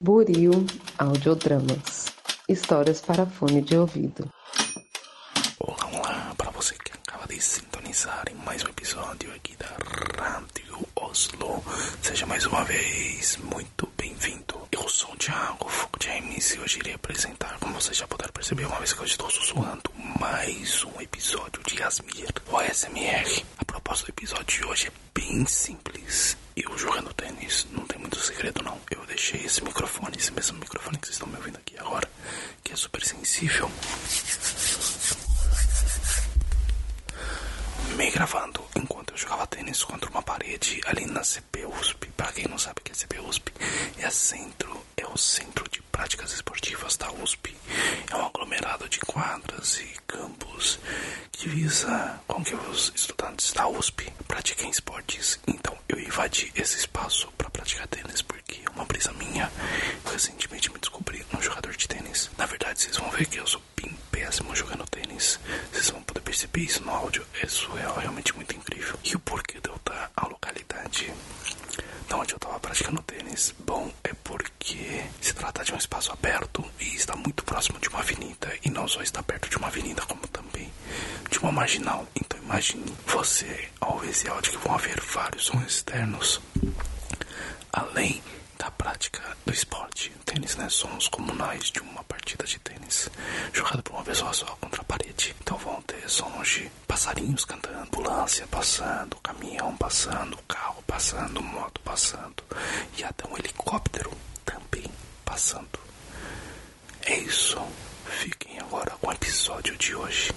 Buril Audiodramas Histórias para fone de ouvido. Olá, olá, para você que acaba de sintonizar em mais um episódio aqui da Rádio Oslo. Seja mais uma vez muito bem-vindo. Eu sou o Thiago Fogo James e hoje irei apresentar, como vocês já puderam perceber, uma vez que eu estou sussurrando, mais um episódio de Asmir, o SMR. A proposta do episódio de hoje é bem simples. Eu jogando tênis, não tem muito segredo não. Eu deixei esse microfone, esse mesmo microfone que vocês estão me ouvindo aqui agora, que é super sensível, me gravando enquanto eu jogava tênis contra uma parede ali na CP USP. Para quem não sabe o que é CP USP, é centro, é o centro de práticas esportivas da USP. É um aglomerado de quadras e campos que visa com que os estudantes da USP pratiquem esportes. Então eu invadi esse espaço para praticar tênis brisa minha recentemente me descobri um jogador de tênis. Na verdade, vocês vão ver que eu sou bem péssimo jogando tênis. Vocês vão poder perceber isso no áudio. Isso é realmente muito incrível. E o porquê de eu estar a localidade da onde eu estava praticando tênis? Bom, é porque se trata de um espaço aberto e está muito próximo de uma avenida. E não só está perto de uma avenida, como também de uma marginal. Então imagine você ao ouvir esse áudio que vão haver vários sons externos. Além sons comunais de uma partida de tênis jogada por uma pessoa só contra a parede. Então vão ter sons de passarinhos cantando, ambulância passando, caminhão passando, carro passando, moto passando e até um helicóptero também passando. É isso. Fiquem agora com o episódio de hoje.